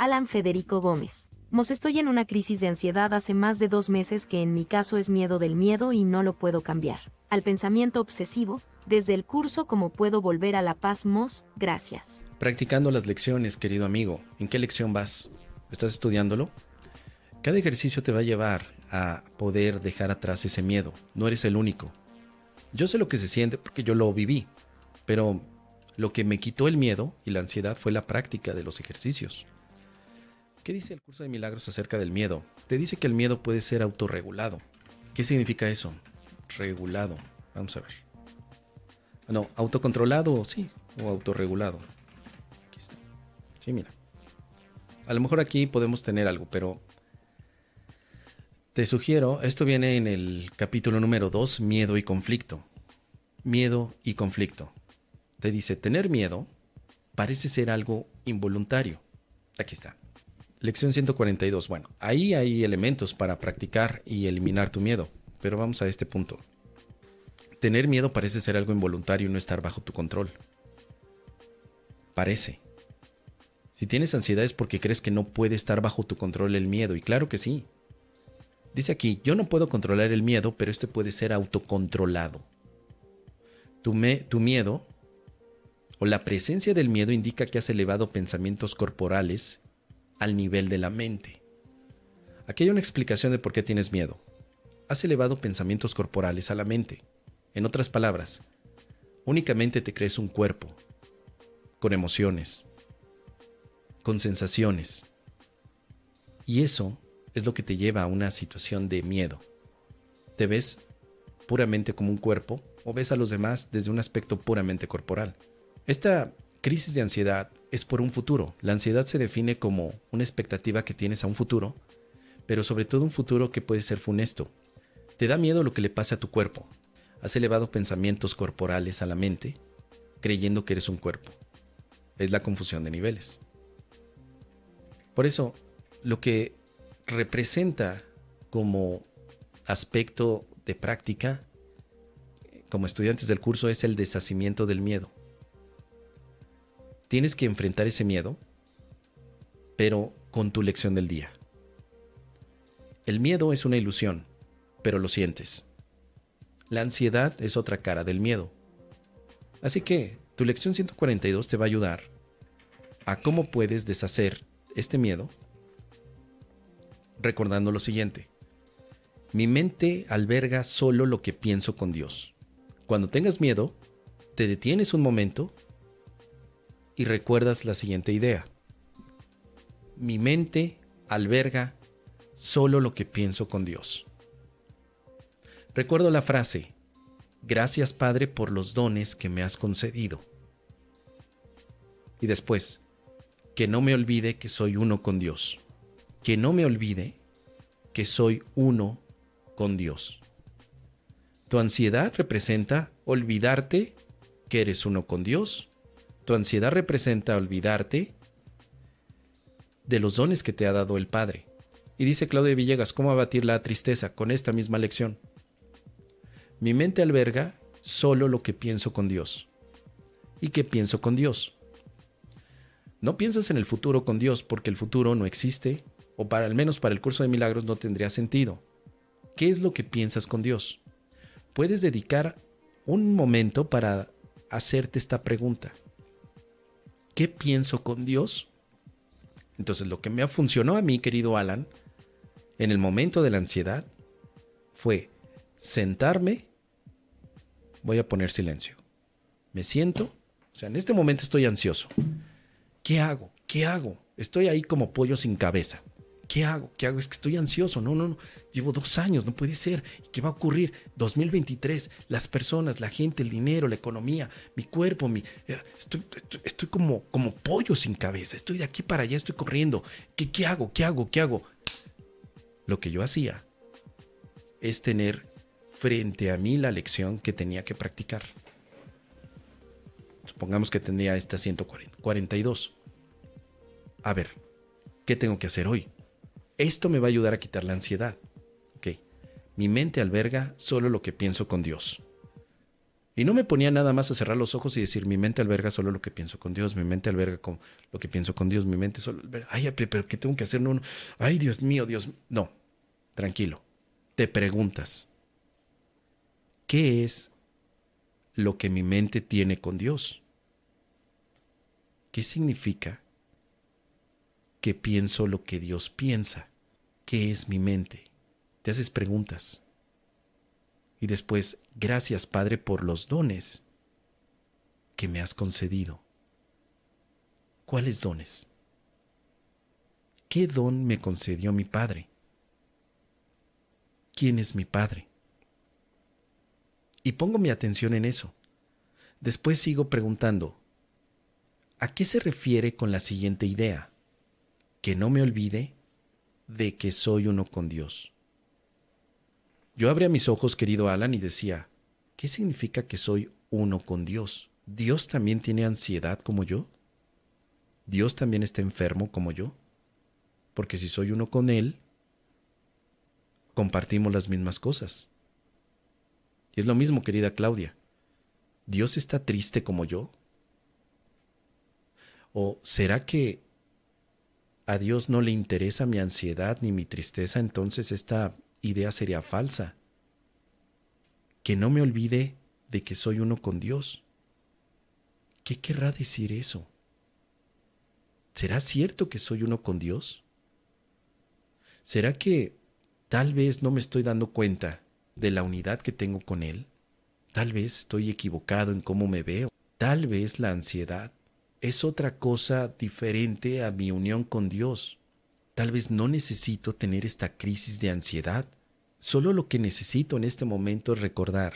Alan Federico Gómez. Mos estoy en una crisis de ansiedad hace más de dos meses que en mi caso es miedo del miedo y no lo puedo cambiar. Al pensamiento obsesivo, desde el curso como puedo volver a la paz Mos, gracias. Practicando las lecciones, querido amigo. ¿En qué lección vas? ¿Estás estudiándolo? Cada ejercicio te va a llevar a poder dejar atrás ese miedo. No eres el único. Yo sé lo que se siente porque yo lo viví, pero lo que me quitó el miedo y la ansiedad fue la práctica de los ejercicios. ¿Qué dice el curso de milagros acerca del miedo? Te dice que el miedo puede ser autorregulado. ¿Qué significa eso? Regulado. Vamos a ver. No, autocontrolado, sí, o autorregulado. Aquí está. Sí, mira. A lo mejor aquí podemos tener algo, pero te sugiero, esto viene en el capítulo número 2, miedo y conflicto. Miedo y conflicto. Te dice, tener miedo parece ser algo involuntario. Aquí está. Lección 142. Bueno, ahí hay elementos para practicar y eliminar tu miedo, pero vamos a este punto. Tener miedo parece ser algo involuntario y no estar bajo tu control. Parece. Si tienes ansiedad es porque crees que no puede estar bajo tu control el miedo, y claro que sí. Dice aquí, yo no puedo controlar el miedo, pero este puede ser autocontrolado. Tu, tu miedo o la presencia del miedo indica que has elevado pensamientos corporales al nivel de la mente. Aquí hay una explicación de por qué tienes miedo. Has elevado pensamientos corporales a la mente. En otras palabras, únicamente te crees un cuerpo, con emociones, con sensaciones. Y eso es lo que te lleva a una situación de miedo. Te ves puramente como un cuerpo o ves a los demás desde un aspecto puramente corporal. Esta crisis de ansiedad es por un futuro. La ansiedad se define como una expectativa que tienes a un futuro, pero sobre todo un futuro que puede ser funesto. Te da miedo lo que le pase a tu cuerpo. Has elevado pensamientos corporales a la mente, creyendo que eres un cuerpo. Es la confusión de niveles. Por eso, lo que representa como aspecto de práctica como estudiantes del curso es el deshacimiento del miedo. Tienes que enfrentar ese miedo, pero con tu lección del día. El miedo es una ilusión, pero lo sientes. La ansiedad es otra cara del miedo. Así que tu lección 142 te va a ayudar a cómo puedes deshacer este miedo recordando lo siguiente. Mi mente alberga solo lo que pienso con Dios. Cuando tengas miedo, te detienes un momento y recuerdas la siguiente idea. Mi mente alberga solo lo que pienso con Dios. Recuerdo la frase, gracias Padre por los dones que me has concedido. Y después, que no me olvide que soy uno con Dios que no me olvide que soy uno con Dios. Tu ansiedad representa olvidarte que eres uno con Dios. Tu ansiedad representa olvidarte de los dones que te ha dado el Padre. Y dice Claudia Villegas, ¿cómo abatir la tristeza con esta misma lección? Mi mente alberga solo lo que pienso con Dios. ¿Y qué pienso con Dios? No piensas en el futuro con Dios porque el futuro no existe, o para al menos para el curso de milagros no tendría sentido. ¿Qué es lo que piensas con Dios? Puedes dedicar un momento para hacerte esta pregunta. ¿Qué pienso con Dios? Entonces lo que me funcionó a mí, querido Alan, en el momento de la ansiedad, fue sentarme, voy a poner silencio, me siento, o sea, en este momento estoy ansioso. ¿Qué hago? ¿Qué hago? Estoy ahí como pollo sin cabeza. ¿Qué hago? ¿Qué hago? Es que estoy ansioso. No, no, no. Llevo dos años, no puede ser. ¿Qué va a ocurrir? 2023, las personas, la gente, el dinero, la economía, mi cuerpo, mi... Eh, estoy, estoy, como, como pollo sin cabeza. Estoy de aquí para allá, estoy corriendo. ¿Qué, ¿Qué hago? ¿Qué hago? ¿Qué hago? Lo que yo hacía es tener frente a mí la lección que tenía que practicar. Supongamos que tenía esta 142. A ver, ¿qué tengo que hacer hoy? Esto me va a ayudar a quitar la ansiedad. Mi mente alberga solo lo que pienso con Dios. Y no me ponía nada más a cerrar los ojos y decir, mi mente alberga solo lo que pienso con Dios, mi mente alberga con lo que pienso con Dios, mi mente solo ay, pero ¿qué tengo que hacer? Ay, Dios mío, Dios No, tranquilo. Te preguntas, ¿qué es lo que mi mente tiene con Dios? ¿Qué significa que pienso lo que Dios piensa? ¿Qué es mi mente? Te haces preguntas. Y después, gracias Padre por los dones que me has concedido. ¿Cuáles dones? ¿Qué don me concedió mi Padre? ¿Quién es mi Padre? Y pongo mi atención en eso. Después sigo preguntando, ¿a qué se refiere con la siguiente idea? Que no me olvide de que soy uno con Dios. Yo abría mis ojos, querido Alan, y decía, ¿qué significa que soy uno con Dios? ¿Dios también tiene ansiedad como yo? ¿Dios también está enfermo como yo? Porque si soy uno con Él, compartimos las mismas cosas. Y es lo mismo, querida Claudia. ¿Dios está triste como yo? ¿O será que a Dios no le interesa mi ansiedad ni mi tristeza, entonces esta idea sería falsa. Que no me olvide de que soy uno con Dios. ¿Qué querrá decir eso? ¿Será cierto que soy uno con Dios? ¿Será que tal vez no me estoy dando cuenta de la unidad que tengo con Él? Tal vez estoy equivocado en cómo me veo. Tal vez la ansiedad es otra cosa diferente a mi unión con Dios. Tal vez no necesito tener esta crisis de ansiedad. Solo lo que necesito en este momento es recordar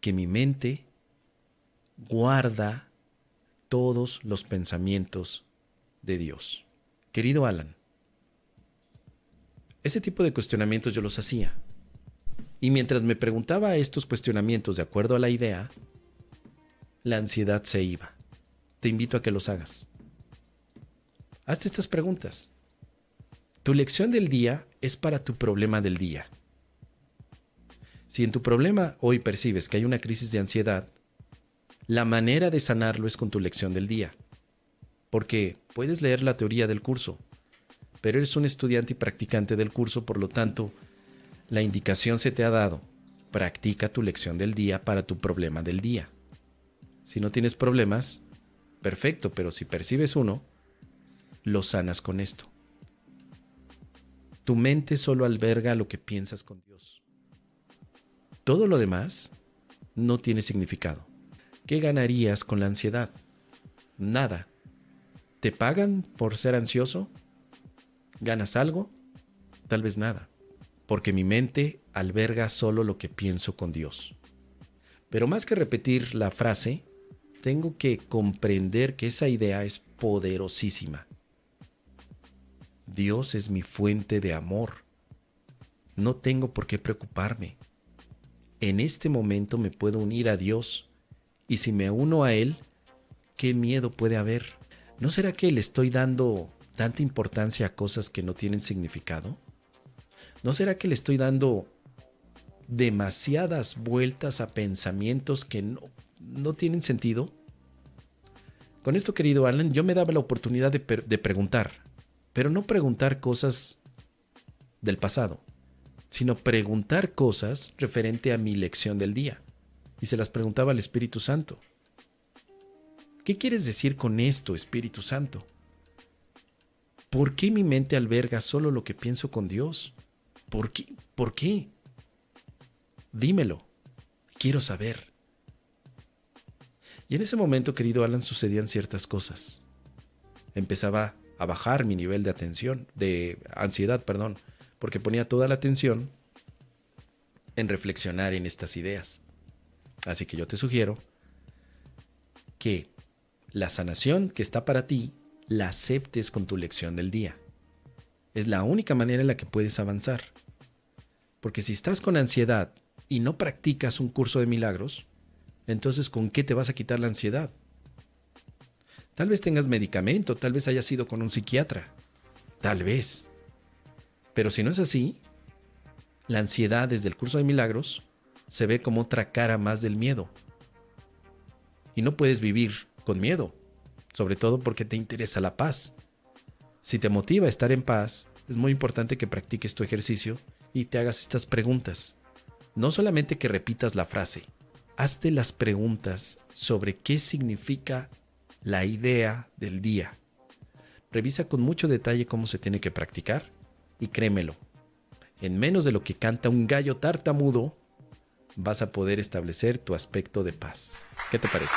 que mi mente guarda todos los pensamientos de Dios. Querido Alan, ese tipo de cuestionamientos yo los hacía. Y mientras me preguntaba estos cuestionamientos de acuerdo a la idea, la ansiedad se iba. Te invito a que los hagas. Hazte estas preguntas. Tu lección del día es para tu problema del día. Si en tu problema hoy percibes que hay una crisis de ansiedad, la manera de sanarlo es con tu lección del día. Porque puedes leer la teoría del curso, pero eres un estudiante y practicante del curso, por lo tanto, la indicación se te ha dado. Practica tu lección del día para tu problema del día. Si no tienes problemas, perfecto, pero si percibes uno, lo sanas con esto. Tu mente solo alberga lo que piensas con Dios. Todo lo demás no tiene significado. ¿Qué ganarías con la ansiedad? Nada. ¿Te pagan por ser ansioso? ¿Ganas algo? Tal vez nada, porque mi mente alberga solo lo que pienso con Dios. Pero más que repetir la frase, tengo que comprender que esa idea es poderosísima. Dios es mi fuente de amor. No tengo por qué preocuparme. En este momento me puedo unir a Dios y si me uno a Él, ¿qué miedo puede haber? ¿No será que le estoy dando tanta importancia a cosas que no tienen significado? ¿No será que le estoy dando demasiadas vueltas a pensamientos que no, no tienen sentido? Con esto, querido Alan, yo me daba la oportunidad de, de preguntar, pero no preguntar cosas del pasado, sino preguntar cosas referente a mi lección del día. Y se las preguntaba al Espíritu Santo. ¿Qué quieres decir con esto, Espíritu Santo? ¿Por qué mi mente alberga solo lo que pienso con Dios? ¿Por qué? ¿Por qué? Dímelo. Quiero saber. Y en ese momento, querido Alan, sucedían ciertas cosas. Empezaba a bajar mi nivel de atención, de ansiedad, perdón, porque ponía toda la atención en reflexionar en estas ideas. Así que yo te sugiero que la sanación que está para ti la aceptes con tu lección del día. Es la única manera en la que puedes avanzar. Porque si estás con ansiedad y no practicas un curso de milagros, entonces ¿con qué te vas a quitar la ansiedad? Tal vez tengas medicamento, tal vez hayas ido con un psiquiatra, tal vez. Pero si no es así, la ansiedad desde el curso de milagros se ve como otra cara más del miedo. Y no puedes vivir con miedo, sobre todo porque te interesa la paz. Si te motiva a estar en paz, es muy importante que practiques tu ejercicio y te hagas estas preguntas. No solamente que repitas la frase, hazte las preguntas sobre qué significa la idea del día. Revisa con mucho detalle cómo se tiene que practicar y créemelo, en menos de lo que canta un gallo tartamudo, vas a poder establecer tu aspecto de paz. ¿Qué te parece?